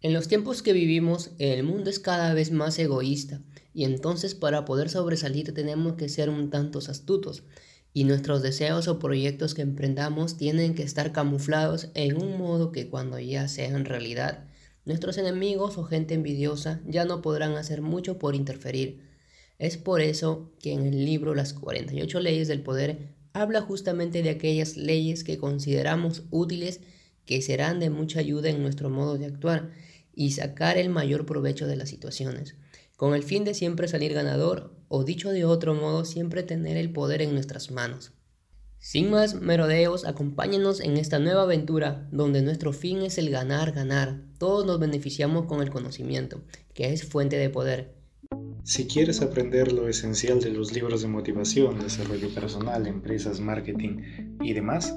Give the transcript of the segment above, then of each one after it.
En los tiempos que vivimos, el mundo es cada vez más egoísta y entonces para poder sobresalir tenemos que ser un tantos astutos y nuestros deseos o proyectos que emprendamos tienen que estar camuflados en un modo que cuando ya sean realidad, nuestros enemigos o gente envidiosa ya no podrán hacer mucho por interferir. Es por eso que en el libro Las 48 leyes del poder habla justamente de aquellas leyes que consideramos útiles que serán de mucha ayuda en nuestro modo de actuar y sacar el mayor provecho de las situaciones, con el fin de siempre salir ganador o dicho de otro modo, siempre tener el poder en nuestras manos. Sin más merodeos, acompáñenos en esta nueva aventura donde nuestro fin es el ganar, ganar. Todos nos beneficiamos con el conocimiento, que es fuente de poder. Si quieres aprender lo esencial de los libros de motivación, desarrollo personal, empresas, marketing y demás,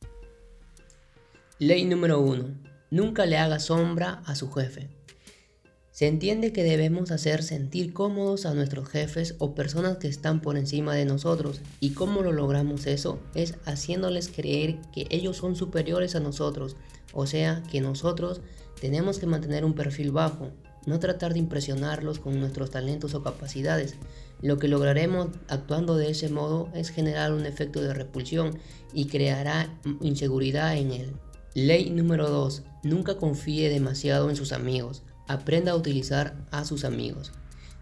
Ley número 1. Nunca le haga sombra a su jefe. Se entiende que debemos hacer sentir cómodos a nuestros jefes o personas que están por encima de nosotros. ¿Y cómo lo logramos eso? Es haciéndoles creer que ellos son superiores a nosotros. O sea, que nosotros tenemos que mantener un perfil bajo, no tratar de impresionarlos con nuestros talentos o capacidades. Lo que lograremos actuando de ese modo es generar un efecto de repulsión y creará inseguridad en él. Ley número 2. Nunca confíe demasiado en sus amigos. Aprenda a utilizar a sus amigos.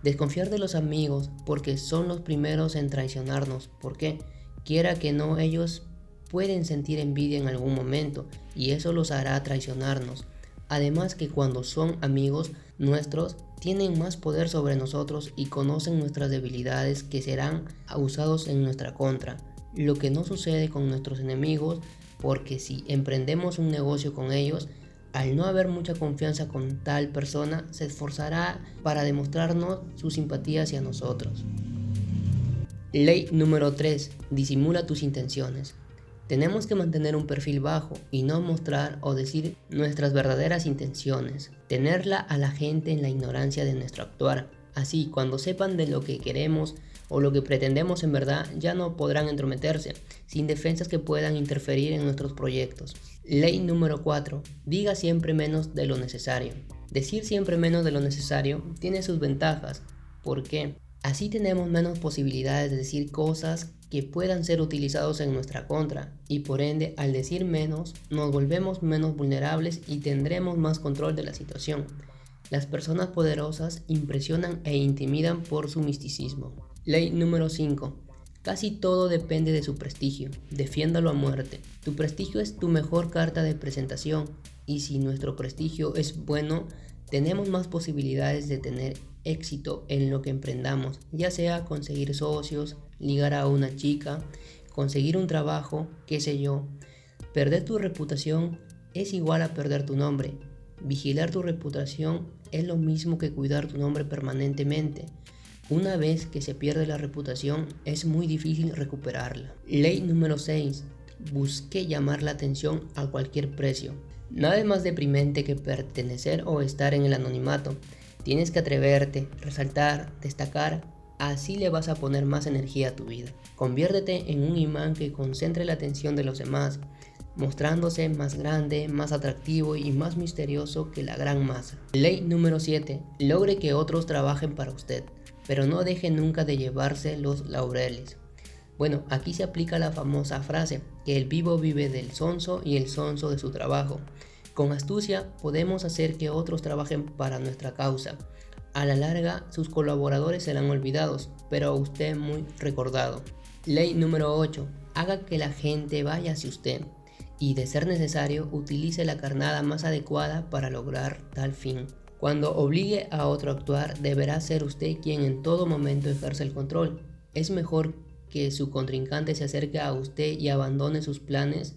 Desconfiar de los amigos porque son los primeros en traicionarnos. porque Quiera que no, ellos pueden sentir envidia en algún momento y eso los hará traicionarnos. Además que cuando son amigos nuestros, tienen más poder sobre nosotros y conocen nuestras debilidades que serán usados en nuestra contra. Lo que no sucede con nuestros enemigos porque si emprendemos un negocio con ellos, al no haber mucha confianza con tal persona, se esforzará para demostrarnos su simpatía hacia nosotros. Ley número 3. Disimula tus intenciones. Tenemos que mantener un perfil bajo y no mostrar o decir nuestras verdaderas intenciones. Tenerla a la gente en la ignorancia de nuestro actuar. Así, cuando sepan de lo que queremos, o lo que pretendemos en verdad ya no podrán entrometerse, sin defensas que puedan interferir en nuestros proyectos. Ley número 4. Diga siempre menos de lo necesario. Decir siempre menos de lo necesario tiene sus ventajas. ¿Por qué? Así tenemos menos posibilidades de decir cosas que puedan ser utilizados en nuestra contra y por ende al decir menos nos volvemos menos vulnerables y tendremos más control de la situación. Las personas poderosas impresionan e intimidan por su misticismo. Ley número 5. Casi todo depende de su prestigio. Defiéndalo a muerte. Tu prestigio es tu mejor carta de presentación y si nuestro prestigio es bueno, tenemos más posibilidades de tener éxito en lo que emprendamos, ya sea conseguir socios, ligar a una chica, conseguir un trabajo, qué sé yo. Perder tu reputación es igual a perder tu nombre. Vigilar tu reputación es lo mismo que cuidar tu nombre permanentemente. Una vez que se pierde la reputación es muy difícil recuperarla. Ley número 6. Busque llamar la atención a cualquier precio. Nada es más deprimente que pertenecer o estar en el anonimato. Tienes que atreverte, resaltar, destacar, así le vas a poner más energía a tu vida. Conviértete en un imán que concentre la atención de los demás, mostrándose más grande, más atractivo y más misterioso que la gran masa. Ley número 7. Logre que otros trabajen para usted pero no deje nunca de llevarse los laureles. Bueno, aquí se aplica la famosa frase, que el vivo vive del sonso y el sonso de su trabajo. Con astucia podemos hacer que otros trabajen para nuestra causa. A la larga, sus colaboradores serán olvidados, pero usted muy recordado. Ley número 8. Haga que la gente vaya hacia usted y, de ser necesario, utilice la carnada más adecuada para lograr tal fin. Cuando obligue a otro a actuar, deberá ser usted quien en todo momento ejerce el control. Es mejor que su contrincante se acerque a usted y abandone sus planes,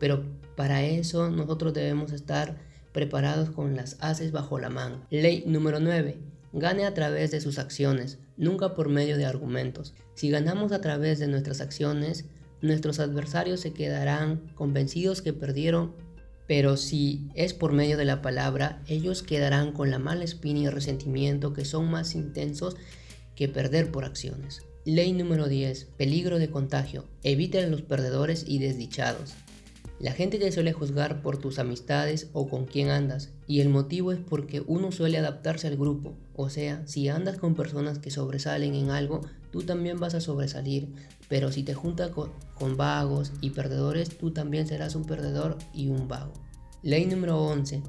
pero para eso nosotros debemos estar preparados con las haces bajo la manga. Ley número 9. Gane a través de sus acciones, nunca por medio de argumentos. Si ganamos a través de nuestras acciones, nuestros adversarios se quedarán convencidos que perdieron, pero si es por medio de la palabra, ellos quedarán con la mala espina y resentimiento que son más intensos que perder por acciones. Ley número 10. Peligro de contagio. Evite a los perdedores y desdichados. La gente te suele juzgar por tus amistades o con quién andas, y el motivo es porque uno suele adaptarse al grupo, o sea, si andas con personas que sobresalen en algo, tú también vas a sobresalir, pero si te juntas con, vagos y perdedores, tú también serás un perdedor y un vago. Ley número 11.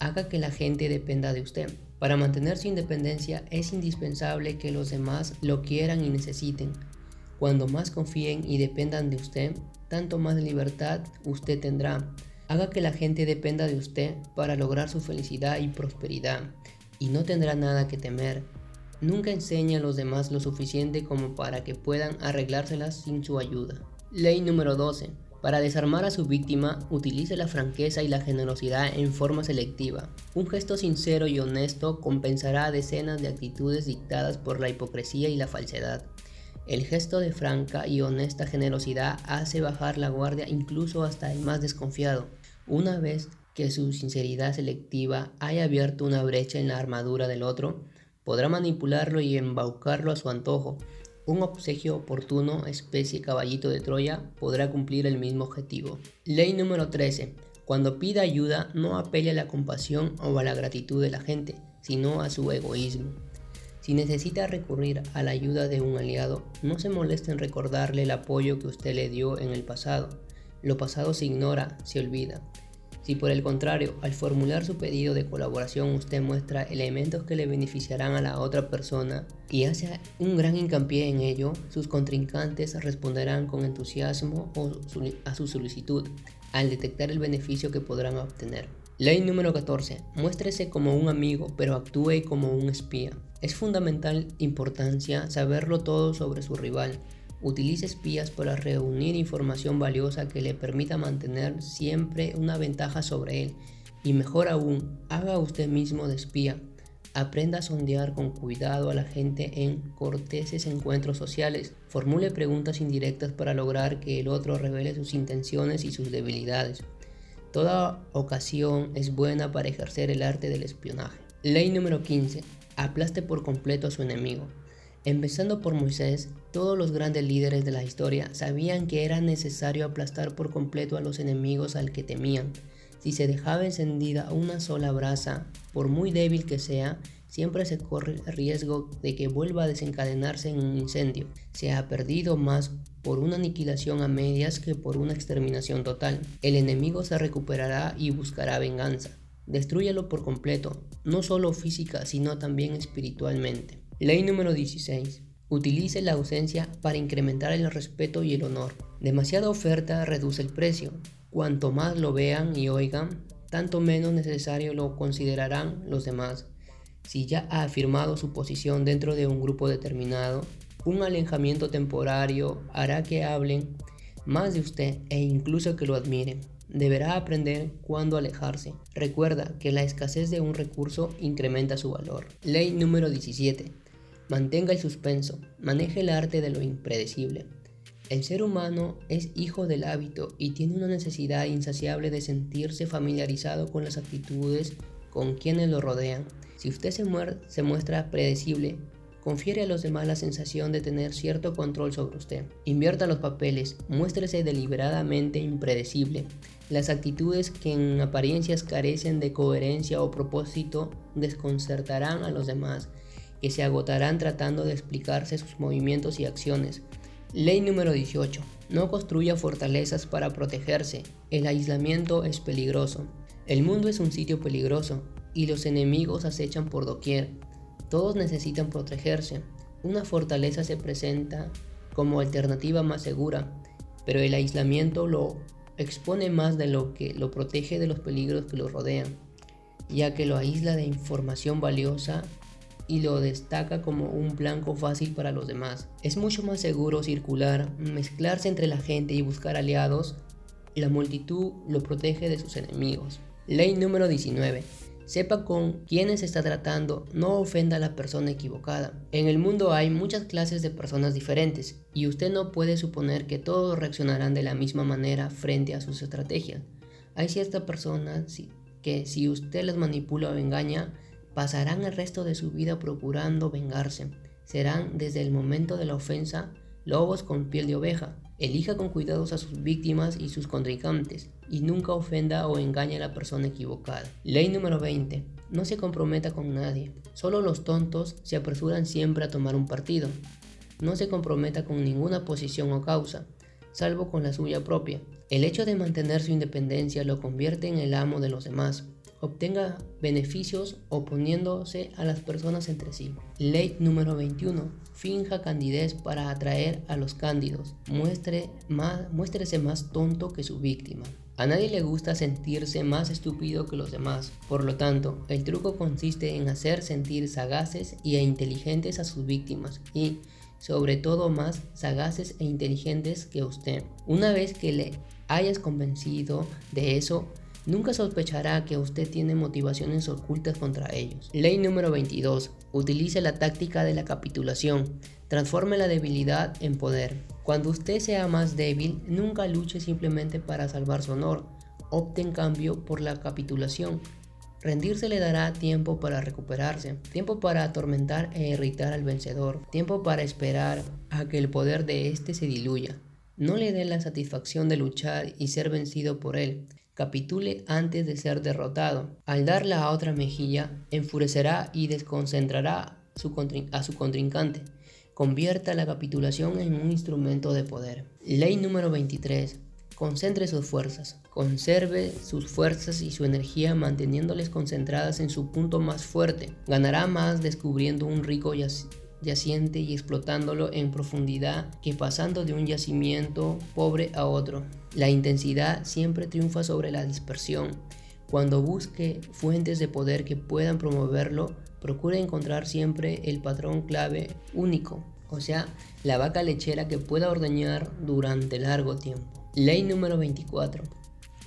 Haga que la gente dependa de usted. Para mantener su independencia es indispensable que los demás lo quieran y necesiten. Cuando más confíen y dependan de usted, tanto más libertad usted tendrá. Haga que la gente dependa de usted para lograr su felicidad y prosperidad, y no tendrá nada que temer. Nunca enseñe a los demás lo suficiente como para que puedan arreglárselas sin su ayuda. Ley número 12. Para desarmar a su víctima, utilice la franqueza y la generosidad en forma selectiva. Un gesto sincero y honesto compensará decenas de actitudes dictadas por la hipocresía y la falsedad. El gesto de franca y honesta generosidad hace bajar la guardia incluso hasta el más desconfiado. Una vez que su sinceridad selectiva haya abierto una brecha en la armadura del otro, podrá manipularlo y embaucarlo a su antojo. Un obsequio oportuno, especie caballito de Troya, podrá cumplir el mismo objetivo. Ley número 13. Cuando pida ayuda, no apele a la compasión o a la gratitud de la gente, sino a su egoísmo. Si necesita recurrir a la ayuda de un aliado, no se moleste en recordarle el apoyo que usted le dio en el pasado. Lo pasado se ignora, se olvida. Si por el contrario, al formular su pedido de colaboración usted muestra elementos que le beneficiarán a la otra persona y hace un gran hincapié en ello, sus contrincantes responderán con entusiasmo a su solicitud al detectar el beneficio que podrán obtener. Ley número 14. Muéstrese como un amigo, pero actúe como un espía. Es fundamental importancia saberlo todo sobre su rival. Utilice espías para reunir información valiosa que le permita mantener siempre una ventaja sobre él. Y mejor aún, haga usted mismo de espía. Aprenda a sondear con cuidado a la gente en corteses encuentros sociales. Formule preguntas indirectas para lograr que el otro revele sus intenciones y sus debilidades. Toda ocasión es buena para ejercer el arte del espionaje. Ley número 15 aplaste por completo a su enemigo. Empezando por Moisés, todos los grandes líderes de la historia sabían que era necesario aplastar por completo a los enemigos al que temían. Si se dejaba encendida una sola brasa, por muy débil que sea, siempre se corre el riesgo de que vuelva a desencadenarse en un incendio. Se ha perdido más por una aniquilación a medias que por una exterminación total. El enemigo se recuperará y buscará venganza. Destrúyalo por completo, no solo física, sino también espiritualmente. Ley número 16. Utilice la ausencia para incrementar el respeto y el honor. Demasiada oferta reduce el precio. Cuanto más lo vean y oigan, tanto menos necesario lo considerarán los demás. Si ya ha afirmado su posición dentro de un grupo determinado, un alejamiento temporario hará que hablen más de usted e incluso que lo admiren. Deberá aprender cuándo alejarse. Recuerda que la escasez de un recurso incrementa su valor. Ley número 17. Mantenga el suspenso. Maneje el arte de lo impredecible. El ser humano es hijo del hábito y tiene una necesidad insaciable de sentirse familiarizado con las actitudes con quienes lo rodean. Si usted se, se muestra predecible, confiere a los demás la sensación de tener cierto control sobre usted. Invierta los papeles, muéstrese deliberadamente impredecible. Las actitudes que en apariencias carecen de coherencia o propósito desconcertarán a los demás, que se agotarán tratando de explicarse sus movimientos y acciones. Ley número 18. No construya fortalezas para protegerse. El aislamiento es peligroso. El mundo es un sitio peligroso y los enemigos acechan por doquier. Todos necesitan protegerse. Una fortaleza se presenta como alternativa más segura, pero el aislamiento lo expone más de lo que lo protege de los peligros que lo rodean, ya que lo aísla de información valiosa y lo destaca como un blanco fácil para los demás. Es mucho más seguro circular, mezclarse entre la gente y buscar aliados. La multitud lo protege de sus enemigos. Ley número 19. Sepa con quiénes está tratando, no ofenda a la persona equivocada. En el mundo hay muchas clases de personas diferentes y usted no puede suponer que todos reaccionarán de la misma manera frente a sus estrategias. Hay ciertas personas que si usted las manipula o engaña, pasarán el resto de su vida procurando vengarse. Serán desde el momento de la ofensa lobos con piel de oveja. Elija con cuidados a sus víctimas y sus contrincantes y nunca ofenda o engañe a la persona equivocada. Ley número 20. No se comprometa con nadie. Solo los tontos se apresuran siempre a tomar un partido. No se comprometa con ninguna posición o causa, salvo con la suya propia. El hecho de mantener su independencia lo convierte en el amo de los demás obtenga beneficios oponiéndose a las personas entre sí. Ley número 21. Finja candidez para atraer a los cándidos. Muéstrese más tonto que su víctima. A nadie le gusta sentirse más estúpido que los demás. Por lo tanto, el truco consiste en hacer sentir sagaces e inteligentes a sus víctimas y, sobre todo, más sagaces e inteligentes que usted. Una vez que le hayas convencido de eso, Nunca sospechará que usted tiene motivaciones ocultas contra ellos. Ley número 22. Utilice la táctica de la capitulación. Transforme la debilidad en poder. Cuando usted sea más débil, nunca luche simplemente para salvar su honor. Opte en cambio por la capitulación. Rendirse le dará tiempo para recuperarse, tiempo para atormentar e irritar al vencedor, tiempo para esperar a que el poder de éste se diluya. No le dé la satisfacción de luchar y ser vencido por él capitule antes de ser derrotado. Al dar la otra mejilla, enfurecerá y desconcentrará a su contrincante. Convierta la capitulación en un instrumento de poder. Ley número 23. Concentre sus fuerzas. Conserve sus fuerzas y su energía manteniéndoles concentradas en su punto más fuerte. Ganará más descubriendo un rico yaciente y explotándolo en profundidad que pasando de un yacimiento pobre a otro. La intensidad siempre triunfa sobre la dispersión. Cuando busque fuentes de poder que puedan promoverlo, procure encontrar siempre el patrón clave único, o sea, la vaca lechera que pueda ordeñar durante largo tiempo. Ley número 24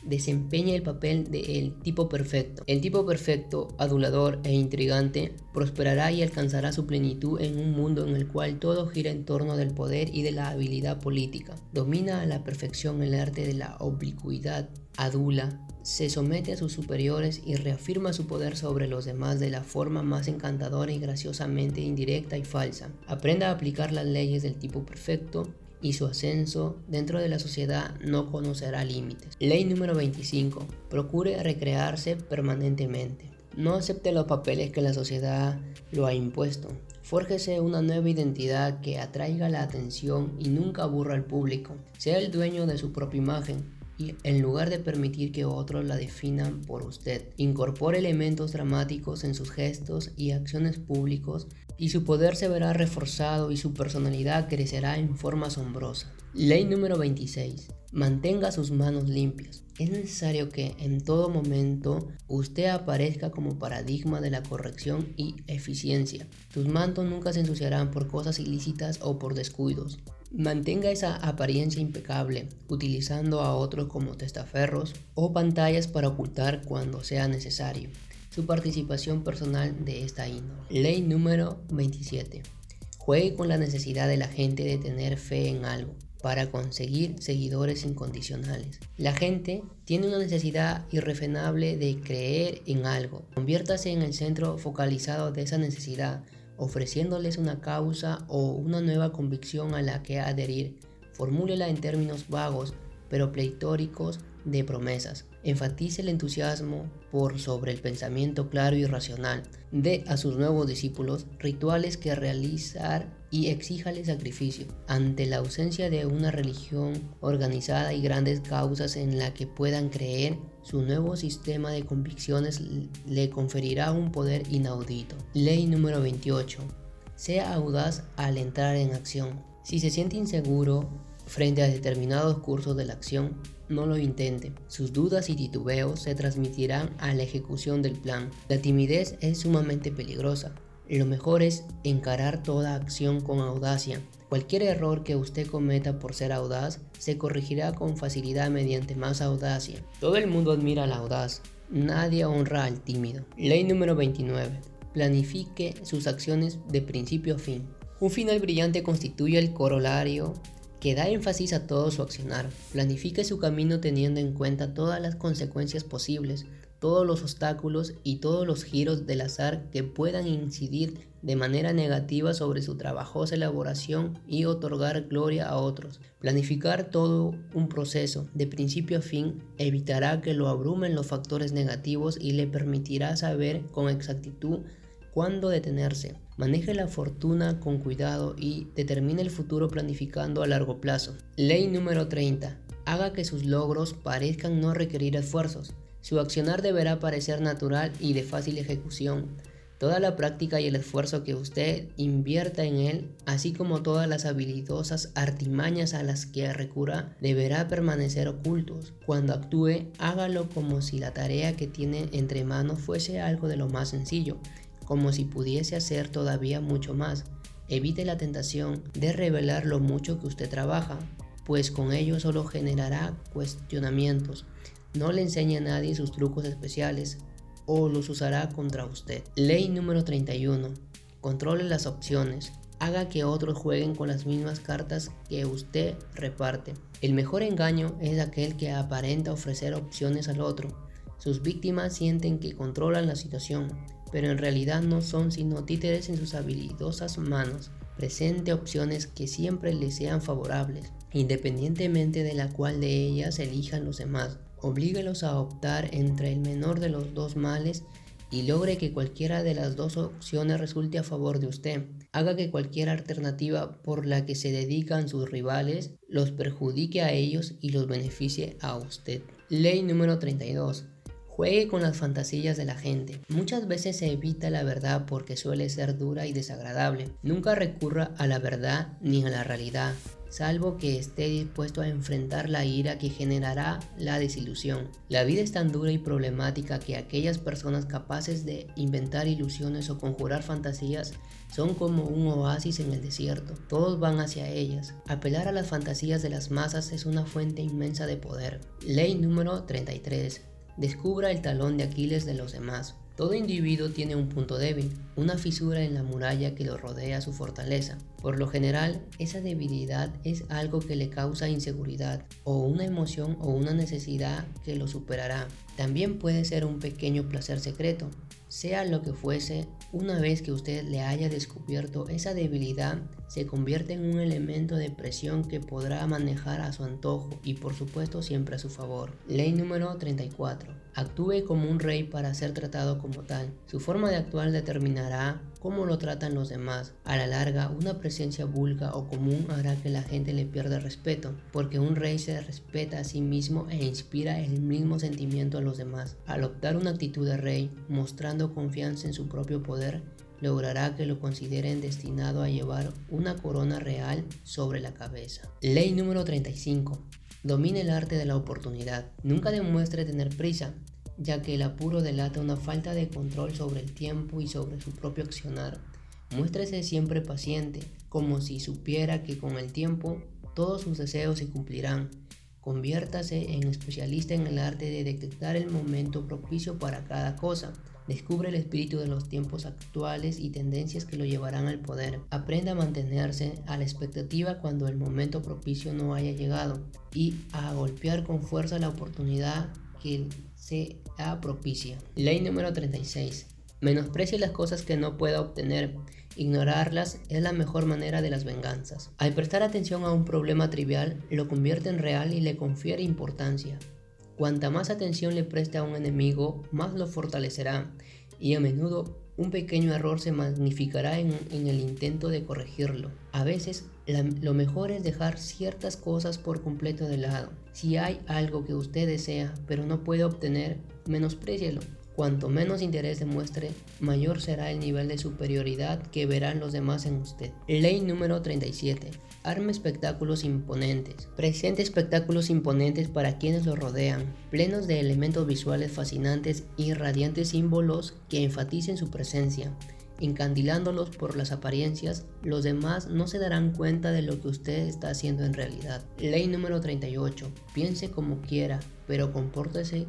desempeña el papel del tipo perfecto. El tipo perfecto, adulador e intrigante, prosperará y alcanzará su plenitud en un mundo en el cual todo gira en torno del poder y de la habilidad política. Domina a la perfección el arte de la oblicuidad, adula, se somete a sus superiores y reafirma su poder sobre los demás de la forma más encantadora y graciosamente indirecta y falsa. Aprenda a aplicar las leyes del tipo perfecto y su ascenso dentro de la sociedad no conocerá límites. Ley número 25. Procure recrearse permanentemente. No acepte los papeles que la sociedad lo ha impuesto. Fórjese una nueva identidad que atraiga la atención y nunca aburra al público. Sea el dueño de su propia imagen en lugar de permitir que otros la definan por usted, incorpore elementos dramáticos en sus gestos y acciones públicos y su poder se verá reforzado y su personalidad crecerá en forma asombrosa. Ley número 26. Mantenga sus manos limpias. Es necesario que en todo momento usted aparezca como paradigma de la corrección y eficiencia. Tus mantos nunca se ensuciarán por cosas ilícitas o por descuidos. Mantenga esa apariencia impecable, utilizando a otros como testaferros o pantallas para ocultar cuando sea necesario su participación personal de esta índole. Ley número 27. Juegue con la necesidad de la gente de tener fe en algo para conseguir seguidores incondicionales. La gente tiene una necesidad irrefrenable de creer en algo. Conviértase en el centro focalizado de esa necesidad, ofreciéndoles una causa o una nueva convicción a la que adherir. Formúlela en términos vagos pero pleitóricos de promesas. Enfatice el entusiasmo por sobre el pensamiento claro y racional. Dé a sus nuevos discípulos rituales que realizar y exíjale sacrificio. Ante la ausencia de una religión organizada y grandes causas en la que puedan creer, su nuevo sistema de convicciones le conferirá un poder inaudito. Ley número 28. Sea audaz al entrar en acción. Si se siente inseguro frente a determinados cursos de la acción, no lo intente. Sus dudas y titubeos se transmitirán a la ejecución del plan. La timidez es sumamente peligrosa. Lo mejor es encarar toda acción con audacia. Cualquier error que usted cometa por ser audaz se corregirá con facilidad mediante más audacia. Todo el mundo admira la audaz. Nadie honra al tímido. Ley número 29. Planifique sus acciones de principio a fin. Un final brillante constituye el corolario que da énfasis a todo su accionar. Planifique su camino teniendo en cuenta todas las consecuencias posibles, todos los obstáculos y todos los giros del azar que puedan incidir de manera negativa sobre su trabajosa elaboración y otorgar gloria a otros. Planificar todo un proceso de principio a fin evitará que lo abrumen los factores negativos y le permitirá saber con exactitud cuándo detenerse. Maneje la fortuna con cuidado y determine el futuro planificando a largo plazo. Ley número 30. Haga que sus logros parezcan no requerir esfuerzos. Su accionar deberá parecer natural y de fácil ejecución. Toda la práctica y el esfuerzo que usted invierta en él, así como todas las habilidosas artimañas a las que recurra, deberá permanecer ocultos. Cuando actúe, hágalo como si la tarea que tiene entre manos fuese algo de lo más sencillo, como si pudiese hacer todavía mucho más. Evite la tentación de revelar lo mucho que usted trabaja, pues con ello solo generará cuestionamientos no le enseñe a nadie sus trucos especiales o los usará contra usted. Ley número 31. Controle las opciones. Haga que otros jueguen con las mismas cartas que usted reparte. El mejor engaño es aquel que aparenta ofrecer opciones al otro. Sus víctimas sienten que controlan la situación, pero en realidad no son sino títeres en sus habilidosas manos. Presente opciones que siempre le sean favorables, independientemente de la cual de ellas elijan los demás oblíguelos a optar entre el menor de los dos males y logre que cualquiera de las dos opciones resulte a favor de usted. Haga que cualquier alternativa por la que se dedican sus rivales los perjudique a ellos y los beneficie a usted. Ley número 32. Juegue con las fantasías de la gente. Muchas veces se evita la verdad porque suele ser dura y desagradable. Nunca recurra a la verdad ni a la realidad salvo que esté dispuesto a enfrentar la ira que generará la desilusión. La vida es tan dura y problemática que aquellas personas capaces de inventar ilusiones o conjurar fantasías son como un oasis en el desierto. Todos van hacia ellas. Apelar a las fantasías de las masas es una fuente inmensa de poder. Ley número 33. Descubra el talón de Aquiles de los demás. Todo individuo tiene un punto débil, una fisura en la muralla que lo rodea su fortaleza. Por lo general, esa debilidad es algo que le causa inseguridad o una emoción o una necesidad que lo superará. También puede ser un pequeño placer secreto. Sea lo que fuese, una vez que usted le haya descubierto esa debilidad, se convierte en un elemento de presión que podrá manejar a su antojo y por supuesto siempre a su favor. Ley número 34. Actúe como un rey para ser tratado como tal. Su forma de actuar determinará cómo lo tratan los demás. A la larga, una presencia vulga o común hará que la gente le pierda respeto, porque un rey se respeta a sí mismo e inspira el mismo sentimiento a los demás. Al optar una actitud de rey, mostrando confianza en su propio poder, logrará que lo consideren destinado a llevar una corona real sobre la cabeza. Ley número 35. Domine el arte de la oportunidad. Nunca demuestre tener prisa, ya que el apuro delata una falta de control sobre el tiempo y sobre su propio accionar. Muéstrese siempre paciente, como si supiera que con el tiempo todos sus deseos se cumplirán. Conviértase en especialista en el arte de detectar el momento propicio para cada cosa Descubre el espíritu de los tiempos actuales y tendencias que lo llevarán al poder. Aprenda a mantenerse a la expectativa cuando el momento propicio no haya llegado y a golpear con fuerza la oportunidad que se propicia. Ley número 36. Menosprecie las cosas que no pueda obtener. Ignorarlas es la mejor manera de las venganzas. Al prestar atención a un problema trivial, lo convierte en real y le confiere importancia. Cuanta más atención le preste a un enemigo, más lo fortalecerá y a menudo un pequeño error se magnificará en, el intento de corregirlo. A veces lo mejor es dejar ciertas cosas por completo de lado. Si hay algo que usted desea pero no puede obtener, menosprécielo. Cuanto menos interés demuestre, mayor será el nivel de superioridad que verán los demás en usted. Ley número 37. Arme espectáculos imponentes. Presente espectáculos imponentes para quienes lo rodean, plenos de elementos visuales fascinantes y radiantes símbolos que enfaticen su presencia. Encandilándolos por las apariencias, los demás no se darán cuenta de lo que usted está haciendo en realidad. Ley número 38. Piense como quiera, pero compórtese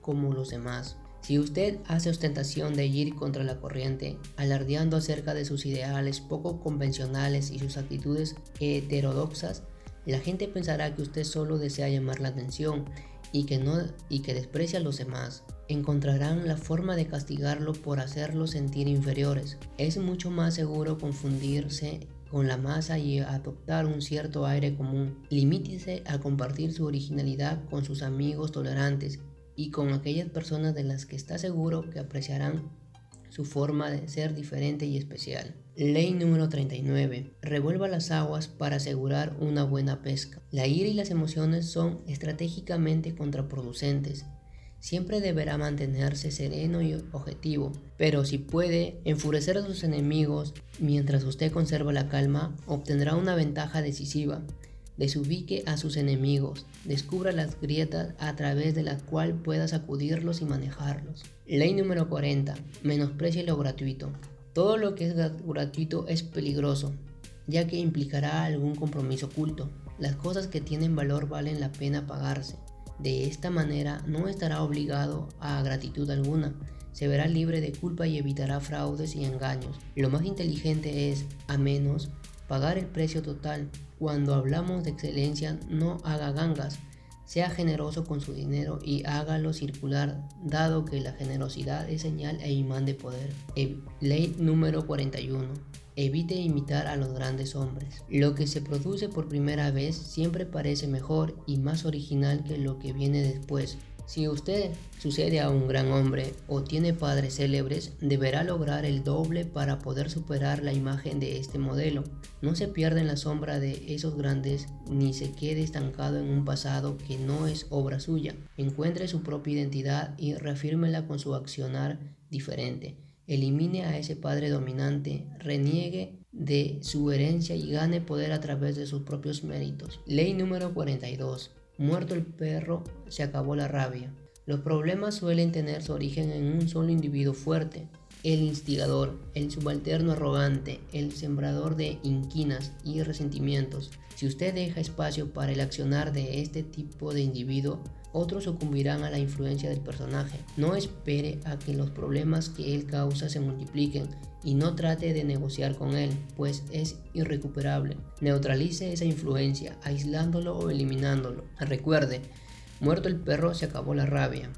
como los demás. Si usted hace ostentación de ir contra la corriente, alardeando acerca de sus ideales poco convencionales y sus actitudes heterodoxas, la gente pensará que usted solo desea llamar la atención y que, no, y que desprecia a los demás. Encontrarán la forma de castigarlo por hacerlos sentir inferiores. Es mucho más seguro confundirse con la masa y adoptar un cierto aire común. Limítese a compartir su originalidad con sus amigos tolerantes y con aquellas personas de las que está seguro que apreciarán su forma de ser diferente y especial. Ley número 39. Revuelva las aguas para asegurar una buena pesca. La ira y las emociones son estratégicamente contraproducentes siempre deberá mantenerse sereno y objetivo, pero si puede enfurecer a sus enemigos mientras usted conserva la calma, obtendrá una ventaja decisiva. Desubique a sus enemigos, descubra las grietas a través de las cuales pueda sacudirlos y manejarlos. Ley número 40. Menosprecie lo gratuito. Todo lo que es gratuito es peligroso, ya que implicará algún compromiso oculto. Las cosas que tienen valor valen la pena pagarse. De esta manera no estará obligado a gratitud alguna, se verá libre de culpa y evitará fraudes y engaños. Lo más inteligente es, a menos, pagar el precio total. Cuando hablamos de excelencia, no haga gangas, sea generoso con su dinero y hágalo circular, dado que la generosidad es señal e imán de poder. Ley número 41. Evite imitar a los grandes hombres. Lo que se produce por primera vez siempre parece mejor y más original que lo que viene después. Si usted sucede a un gran hombre o tiene padres célebres, deberá lograr el doble para poder superar la imagen de este modelo. No se pierda en la sombra de esos grandes ni se quede estancado en un pasado que no es obra suya. Encuentre su propia identidad y reafírmela con su accionar diferente elimine a ese padre dominante, reniegue de su herencia y gane poder a través de sus propios méritos. Ley número 42. Muerto el perro, se acabó la rabia. Los problemas suelen tener su origen en un solo individuo fuerte, el instigador, el subalterno arrogante, el sembrador de inquinas y resentimientos. Si usted deja espacio para el accionar de este tipo de individuo, otros sucumbirán a la influencia del personaje. No espere a que los problemas que él causa se multipliquen y no trate de negociar con él, pues es irrecuperable. Neutralice esa influencia, aislándolo o eliminándolo. Recuerde, muerto el perro se acabó la rabia.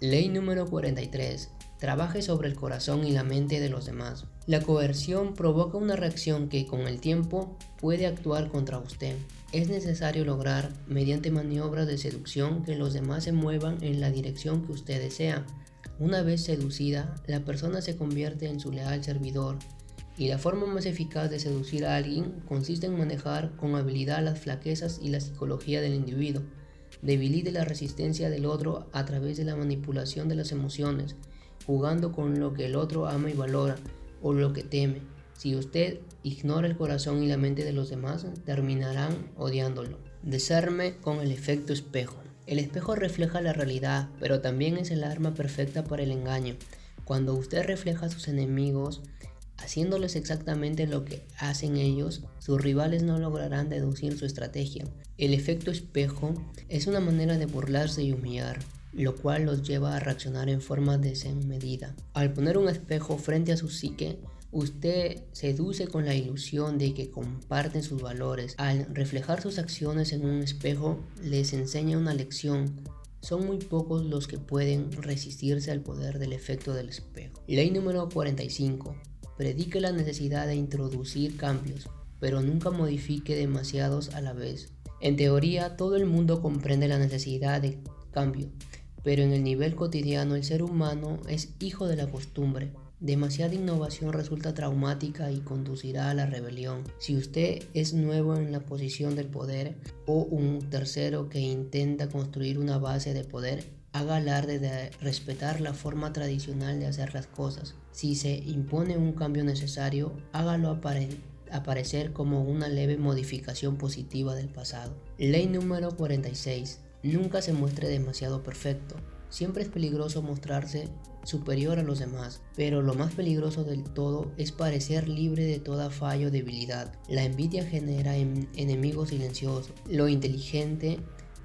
Ley número 43. Trabaje sobre el corazón y la mente de los demás. La coerción provoca una reacción que con el tiempo puede actuar contra usted. Es necesario lograr, mediante maniobras de seducción, que los demás se muevan en la dirección que usted desea. Una vez seducida, la persona se convierte en su leal servidor, y la forma más eficaz de seducir a alguien consiste en manejar con habilidad las flaquezas y la psicología del individuo. Debilite la resistencia del otro a través de la manipulación de las emociones, jugando con lo que el otro ama y valora o lo que teme. Si usted ignora el corazón y la mente de los demás, terminarán odiándolo. Desarme con el efecto espejo. El espejo refleja la realidad, pero también es el arma perfecta para el engaño. Cuando usted refleja a sus enemigos, haciéndoles exactamente lo que hacen ellos, sus rivales no lograrán deducir su estrategia. El efecto espejo es una manera de burlarse y humillar lo cual los lleva a reaccionar en forma desmedida. Al poner un espejo frente a su psique, usted seduce con la ilusión de que comparten sus valores. Al reflejar sus acciones en un espejo, les enseña una lección. Son muy pocos los que pueden resistirse al poder del efecto del espejo. Ley número 45. Predique la necesidad de introducir cambios, pero nunca modifique demasiados a la vez. En teoría, todo el mundo comprende la necesidad de cambio, pero en el nivel cotidiano el ser humano es hijo de la costumbre. Demasiada innovación resulta traumática y conducirá a la rebelión. Si usted es nuevo en la posición del poder o un tercero que intenta construir una base de poder, haga alarde de respetar la forma tradicional de hacer las cosas. Si se impone un cambio necesario, hágalo aparecer como una leve modificación positiva del pasado. Ley número 46. Nunca se muestre demasiado perfecto. Siempre es peligroso mostrarse superior a los demás, pero lo más peligroso del todo es parecer libre de toda fallo o debilidad. La envidia genera enemigos silenciosos. Lo inteligente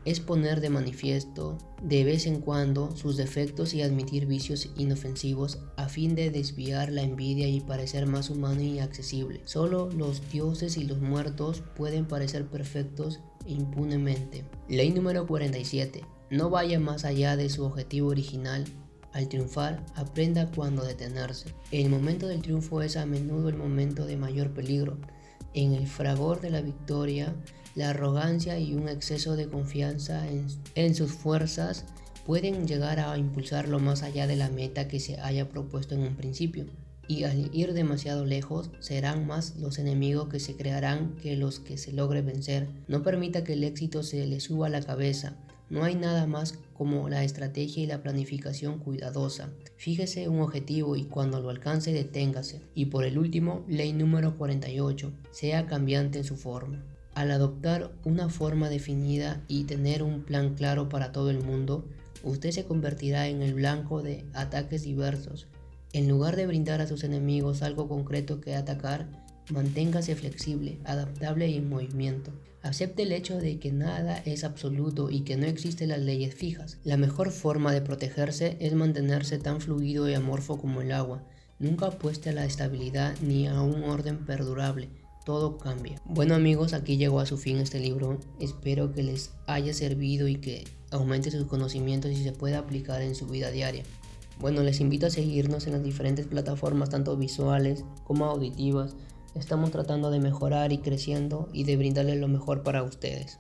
es poner de manifiesto de vez en cuando sus defectos y admitir vicios inofensivos a fin de desviar la envidia y parecer más humano y accesible. Solo los dioses y los muertos pueden parecer perfectos impunemente. Ley número 47. No vaya más allá de su objetivo original al triunfar, aprenda cuándo detenerse. El momento del triunfo es a menudo el momento de mayor peligro. En el fragor de la victoria, la arrogancia y un exceso de confianza en, sus fuerzas pueden llegar a impulsarlo más allá de la meta que se haya propuesto en un principio. Y al ir demasiado lejos, serán más los enemigos que se crearán que los que se logre vencer. No permita que el éxito se le suba a la cabeza. No hay nada más como la estrategia y la planificación cuidadosa. Fíjese un objetivo y cuando lo alcance deténgase. Y por el último, ley número 48, sea cambiante en su forma. Al adoptar una forma definida y tener un plan claro para todo el mundo, usted se convertirá en el blanco de ataques diversos. En lugar de brindar a sus enemigos algo concreto que atacar, manténgase flexible, adaptable y en movimiento. Acepte el hecho de que nada es absoluto y que no existen las leyes fijas. La mejor forma de protegerse es mantenerse tan fluido y amorfo como el agua. Nunca apueste a la estabilidad ni a un orden perdurable. Todo cambia. Bueno amigos, aquí llegó a su fin este libro. Espero que les haya servido y que aumente sus conocimientos y se pueda aplicar en su vida diaria. Bueno, les invito a seguirnos en las diferentes plataformas, tanto visuales como auditivas Estamos tratando de mejorar y creciendo y de brindarles lo mejor para ustedes.